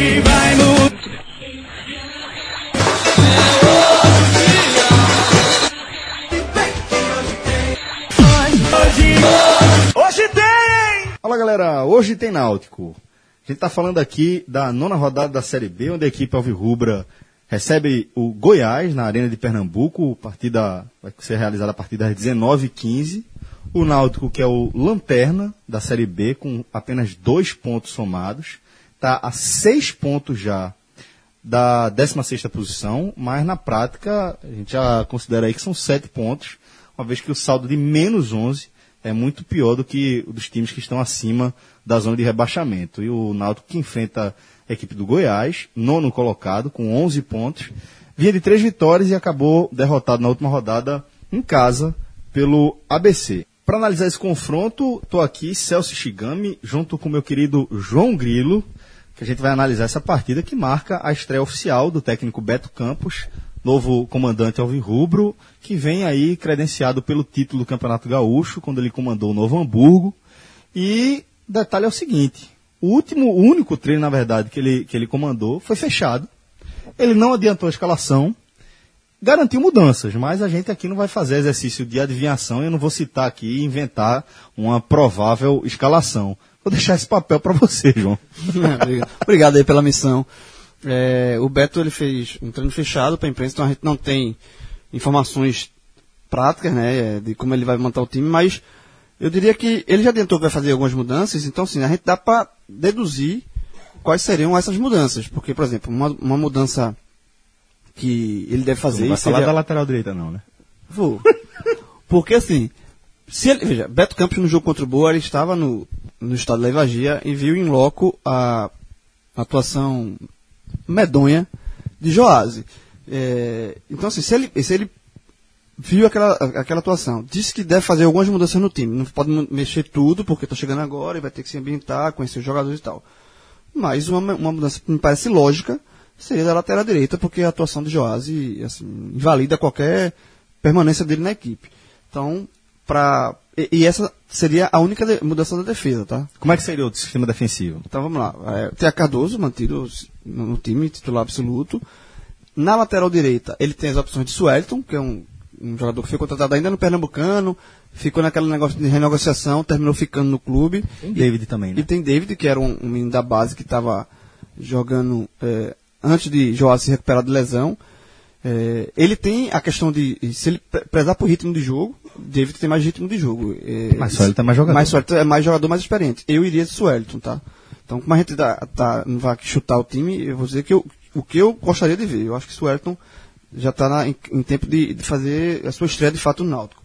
Hoje vai mudar. Hoje, tem! Fala galera, hoje tem Náutico. A gente tá falando aqui da nona rodada da Série B, onde a equipe Alvirrubra recebe o Goiás na Arena de Pernambuco. Partida vai ser realizada a partir das 19h15. O Náutico, que é o lanterna da Série B, com apenas dois pontos somados, está a seis pontos já da 16 posição, mas na prática a gente já considera aí que são sete pontos, uma vez que o saldo de menos 11 é muito pior do que o dos times que estão acima da zona de rebaixamento. E o Náutico que enfrenta a equipe do Goiás, nono colocado, com 11 pontos, vinha de três vitórias e acabou derrotado na última rodada em casa pelo ABC. Para analisar esse confronto, estou aqui, Celso Shigami, junto com meu querido João Grilo, que a gente vai analisar essa partida que marca a estreia oficial do técnico Beto Campos, novo comandante alvirrubro, que vem aí credenciado pelo título do Campeonato Gaúcho, quando ele comandou o Novo Hamburgo. E detalhe é o seguinte, o último, o único treino, na verdade, que ele, que ele comandou foi fechado. Ele não adiantou a escalação, garantiu mudanças, mas a gente aqui não vai fazer exercício de adivinhação, eu não vou citar aqui e inventar uma provável escalação. Vou deixar esse papel para você, João. Obrigado. Obrigado aí pela missão. É, o Beto ele fez um treino fechado para a imprensa, então a gente não tem informações práticas né, de como ele vai montar o time, mas eu diria que ele já adiantou que vai fazer algumas mudanças, então sim, a gente dá para deduzir quais seriam essas mudanças. Porque, por exemplo, uma, uma mudança que ele deve fazer. Não vai seria... falar da lateral direita, não, né? Vou. Porque assim, se ele, veja, Beto Campos no jogo contra o Boa, ele estava no, no estado de Levagia e viu em loco a atuação medonha de Joase. É, então, assim, se ele, se ele viu aquela, aquela atuação, disse que deve fazer algumas mudanças no time, não pode mexer tudo, porque está chegando agora e vai ter que se ambientar, conhecer os jogadores e tal. Mas uma, uma mudança que me parece lógica seria da lateral direita, porque a atuação de Joase assim, invalida qualquer permanência dele na equipe. Então, para e, e, essa seria a única mudança da defesa, tá? Como é que seria o sistema defensivo? Então vamos lá. É, tem a Cardoso mantido no, time, titular absoluto. Na lateral direita, ele tem as opções de Suelton, que é um, um jogador que foi contratado ainda no Pernambucano, ficou naquele negócio de renegociação, terminou ficando no clube. Tem David também, né? E tem David, que era um, um menino da base que estava jogando é, antes de João se recuperar de lesão. É, ele tem a questão de, se ele prezar por ritmo de jogo, David tem mais ritmo de jogo. É, mas Suelton é mais jogador. Mas Suelton é mais jogador mais experiente. Eu iria de Suelton, tá? Então, como a gente tá, tá, não vai chutar o time, eu vou dizer que eu, o que eu gostaria de ver. Eu acho que Suelton já está em, em, tempo de, de, fazer a sua estreia de fato no Náutico.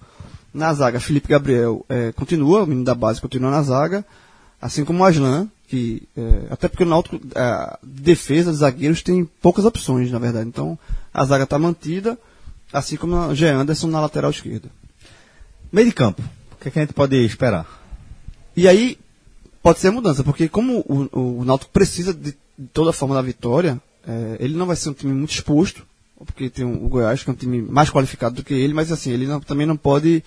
Na zaga, Felipe Gabriel é, continua, o menino da base continua na zaga, assim como o Aslan, que é, até porque o Náutico, é, defesa de zagueiros tem poucas opções, na verdade. Então, a zaga está mantida, assim como o G. Anderson na lateral esquerda. Meio de campo, o que, é que a gente pode esperar? E aí, pode ser a mudança, porque como o, o Náutico precisa de, de toda forma da vitória, é, ele não vai ser um time muito exposto, porque tem o Goiás, que é um time mais qualificado do que ele, mas assim, ele não, também não pode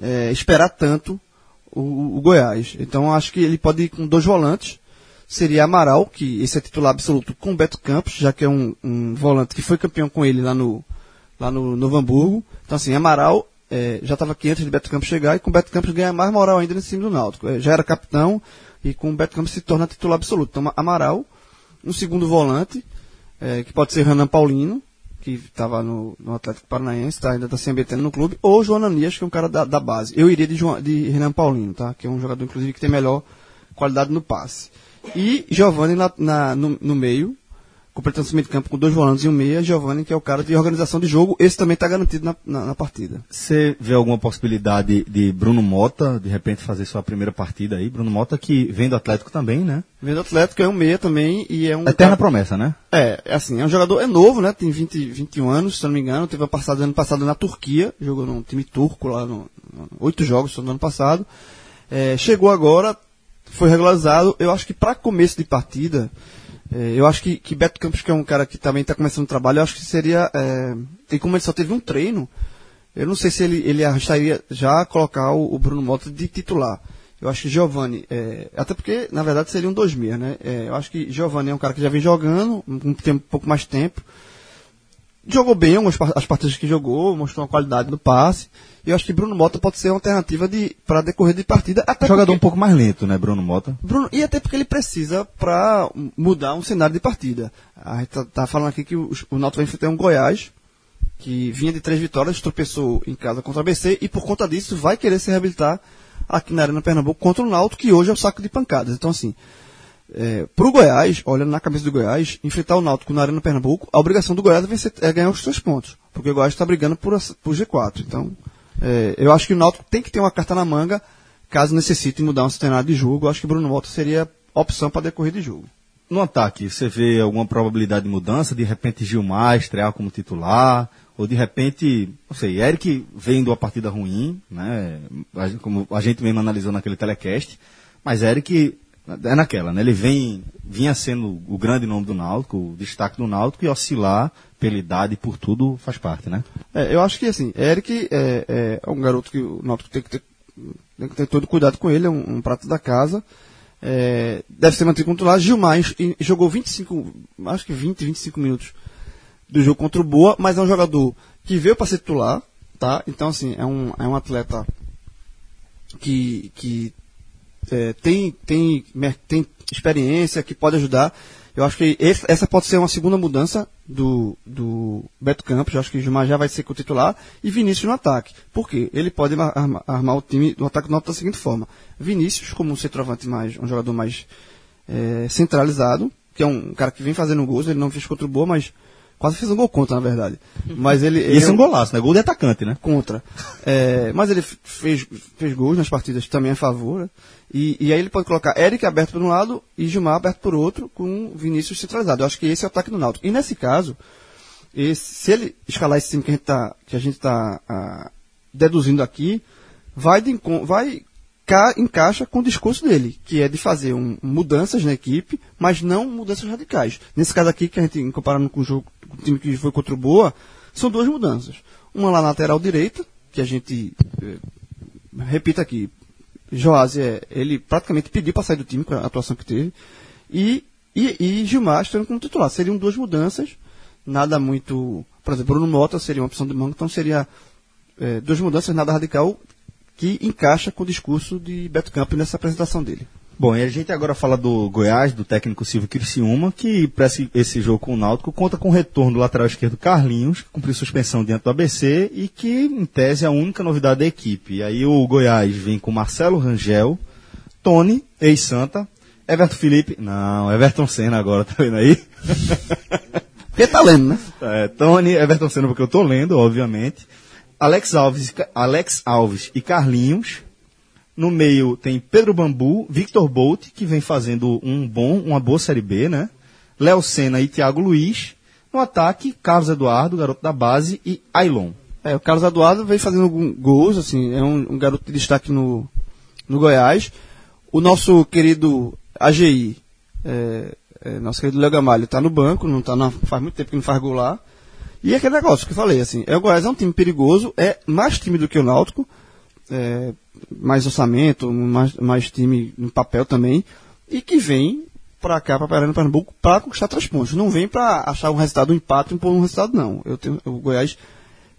é, esperar tanto o, o, Goiás. Então acho que ele pode ir com dois volantes. Seria Amaral, que esse é titular absoluto com Beto Campos, já que é um, um volante que foi campeão com ele lá no, lá no Novo Hamburgo. Então assim, Amaral é, já estava aqui antes de Beto Campos chegar e com Beto Campos ganha mais moral ainda nesse time do Náutico. É, já era capitão e com Beto Campos se torna titular absoluto. Então Amaral, um segundo volante, é, que pode ser Renan Paulino, que estava no, no, Atlético Paranaense, tá, ainda está se ambientando no clube, ou João Ananias, que é um cara da, da base. Eu iria de, João, de Renan Paulino, tá? Que é um jogador, inclusive, que tem melhor qualidade no passe. E Giovanni na, na no, no, meio, completando o meio de campo com dois volantes e um meia, Giovanni, que é o cara de organização de jogo, esse também está garantido na, na, na, partida. Você vê alguma possibilidade de Bruno Mota, de repente, fazer sua primeira partida aí? Bruno Mota que vem do Atlético também, né? Vem do Atlético, é um meia também e é um... Eterna cara... promessa, né? É, é assim, é um jogador, é novo, né? Tem 20, 21 anos, se não me engano, teve a passada ano passado na Turquia, jogou num time turco lá, no, oito jogos só no ano passado. É, chegou agora, foi regularizado, eu acho que para começo de partida eu acho que, que Beto Campos, que é um cara que também está começando o trabalho, eu acho que seria. É, e como ele só teve um treino, eu não sei se ele, ele arrastaria já colocar o, o Bruno Mota de titular. Eu acho que Giovanni, é, até porque, na verdade, seriam dois meias, né? É, eu acho que Giovanni é um cara que já vem jogando, um, tem um pouco mais tempo. Jogou bem algumas, as partidas que jogou, mostrou uma qualidade no passe. E eu acho que Bruno Mota pode ser uma alternativa de, para decorrer de partida. Até Jogador um porque- pouco mais lento, né, Bruno Mota? Bruno, e até porque ele precisa para mudar um cenário de partida. A gente tá, tá falando aqui que o, o Náutico vai enfrentar um Goiás que vinha de três vitórias, tropeçou em casa contra a BC e por conta disso vai querer se reabilitar aqui na Arena Pernambuco contra o Náutico, que hoje é o saco de pancadas. Então assim, é, pro Goiás, olhando na cabeça do Goiás, enfrentar o Náutico na Arena Pernambuco, a obrigação do Goiás é, vencer- é ganhar os três pontos, porque o Goiás está brigando por, por G4. Então, é, eu acho que o Náutico tem que ter uma carta na manga, caso necessite mudar um cenário de jogo. Eu acho que Bruno Mota seria a opção para decorrer de jogo. No ataque, você vê alguma probabilidade de mudança? De repente Gilmar estrear como titular? Ou de repente, não sei, Eric vem de uma partida ruim, né? A Como a gente mesmo analisou naquele telecast. Mas Eric é naquela, né? Ele vem, vinha sendo o grande nome do Náutico, o destaque do Náutico, e oscilar pela idade e por tudo faz parte, né? É, eu acho que assim, Eric é, é um garoto que o Náutico tem que ter, tem que ter todo cuidado com ele, é um, um prato da casa. É, deve ser mantido controlado. Gilmar jogou 25, acho que 20, 25 minutos do jogo contra o Boa, mas é um jogador que veio para ser titular, tá? Então, assim, é um, é um atleta que, que é, tem, tem, tem experiência, que pode ajudar. Eu acho que esse- essa pode ser uma segunda mudança do, do Beto Campos. Eu acho que Gilmar já vai ser com titular e Vinícius no ataque. Por quê? Ele pode ar- arma- armar o time do ataque do Náutico da seguinte forma. Vinícius, como um centroavante mais, um jogador mais é, centralizado, que é um cara que vem fazendo gols, ele não fez contra o Boa, mas quase fez um gol contra, na verdade. Mas ele, E esse é um golaço, né? Gol de atacante, né? contra. É, mas ele fez, fez gols nas partidas também a favor. né? E, e aí ele pode colocar Eric aberto por um lado e Gilmar aberto por outro, com Vinícius centralizado. Eu acho que esse é o ataque do Náutico. E nesse caso, esse- se ele escalar esse time que a gente está gente tá, ah, deduzindo aqui, vai, de vai encaixa com o discurso dele, que é de fazer um- mudanças na equipe, mas não mudanças radicais. Nesse caso aqui, que a gente, comparando com o jogo com o time que foi contra o Boa, são duas mudanças. Uma lá na lateral direita, que a gente, eh, repita aqui, Joás, é, ele praticamente pediu para sair do time com a atuação que teve, e, e, e Gilmar estando como titular. Seriam duas mudanças, nada muito. Por exemplo, Bruno Mota seria uma opção de manga, então seria eh, duas mudanças, nada radical, que encaixa com o discurso de Beto Campos nessa apresentação dele. Bom, e a gente agora fala do Goiás, do técnico Silvio Criciúma, que para esse, jogo com o Náutico conta com o retorno do lateral esquerdo Carlinhos, que cumpriu suspensão diante do ABC e que, em tese, é a única novidade da equipe. E aí o Goiás vem com Marcelo Rangel, Tony, ex-Santa, Everton Felipe, não, Everton Senna agora, tá vendo aí? Porque tá lendo, né? É, Tony, Everton Senna, porque eu tô lendo, obviamente. Alex Alves, Alex Alves e Carlinhos. No meio tem Pedro Bambu, Victor Bolt, que vem fazendo um bom, uma boa Série B, né? Léo Senna e Thiago Luiz. No ataque, Carlos Eduardo, garoto da base, e Ailon. É, o Carlos Eduardo vem fazendo gols, assim, é um, um garoto de destaque no, no Goiás. O nosso querido AGI, é, é, nosso querido Léo Gamalho, tá no banco, não tá faz muito tempo que não faz gol lá. E é aquele negócio que eu falei, assim, é, o Goiás é um time perigoso, é mais time do que o Náutico, é, mais orçamento, mais, mais time no papel também, e que vem pra cá, pra Paraná, Pernambuco, pra conquistar três pontos. Não vem pra achar um resultado, um empate um resultado, não. Eu tenho, o Goiás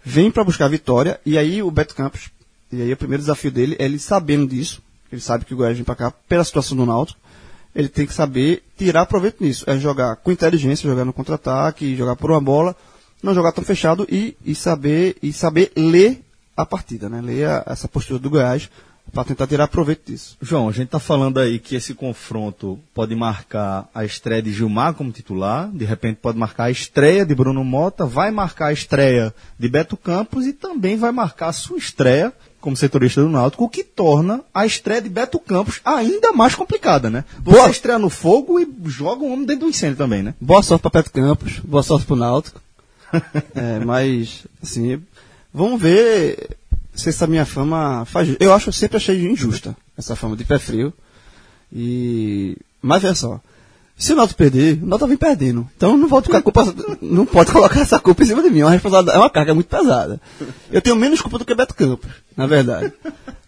vem para buscar a vitória, e aí o Beto Campos, e aí o primeiro desafio dele é ele sabendo disso, ele sabe que o Goiás vem para cá pela situação do Náutico, ele tem que saber tirar proveito nisso, é jogar com inteligência, jogar no contra-ataque, jogar por uma bola, não jogar tão fechado e, e saber e saber ler a partida, né? Ler a- essa postura do Goiás para tentar tirar proveito disso. João, a gente está falando aí que esse confronto pode marcar a estreia de Gilmar como titular, de repente pode marcar a estreia de Bruno Mota, vai marcar a estreia de Beto Campos e também vai marcar a sua estreia como setorista do Náutico, o que torna a estreia de Beto Campos ainda mais complicada, né? Você Boa. estreia no fogo e joga um homem dentro do incêndio também, né? Boa sorte para Beto Campos, boa sorte para o Náutico. É, mas, assim, vamos ver se essa minha fama faz. Eu acho, eu sempre achei injusta essa fama de pé frio. E. Mas veja só. Se o Náutico perder, o Náutico vem perdendo. Então não pode ficar culpa, não pode colocar essa culpa em cima de mim. É uma responsabilidade, é uma carga muito pesada. Eu tenho menos culpa do que Beto Campos, na verdade.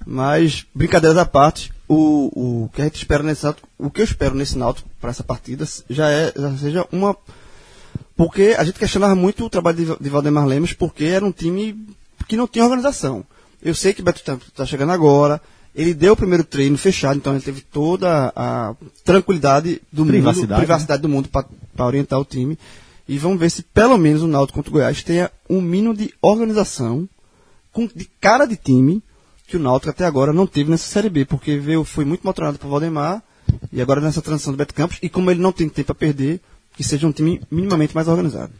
Mas, brincadeiras à parte, o, o que a gente espera nesse Náutico, o que eu espero nesse Náutico para essa partida já é já seja uma porque a gente questionava muito o trabalho de, de Valdemar Lemos porque era um time que não tinha organização. Eu sei que o Beto está chegando agora, ele deu o primeiro treino fechado, então ele teve toda a tranquilidade do Privacidade, mundo, privacidade do mundo para orientar o time. E vamos ver se pelo menos o Náutico contra o Goiás tenha um mínimo de organização, com, de cara de time, que o Náutico até agora não teve nessa Série B, porque veio, foi muito motorado por Valdemar, e agora nessa transição do Beto Campos, e como ele não tem tempo a perder, que seja um time minimamente mais organizado.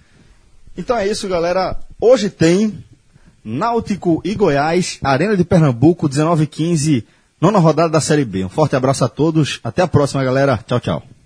Então é isso, galera. Hoje tem Náutico e Goiás, Arena de Pernambuco, 19 e 15, nona rodada da Série B. Um forte abraço a todos. Até a próxima, galera. Tchau, tchau.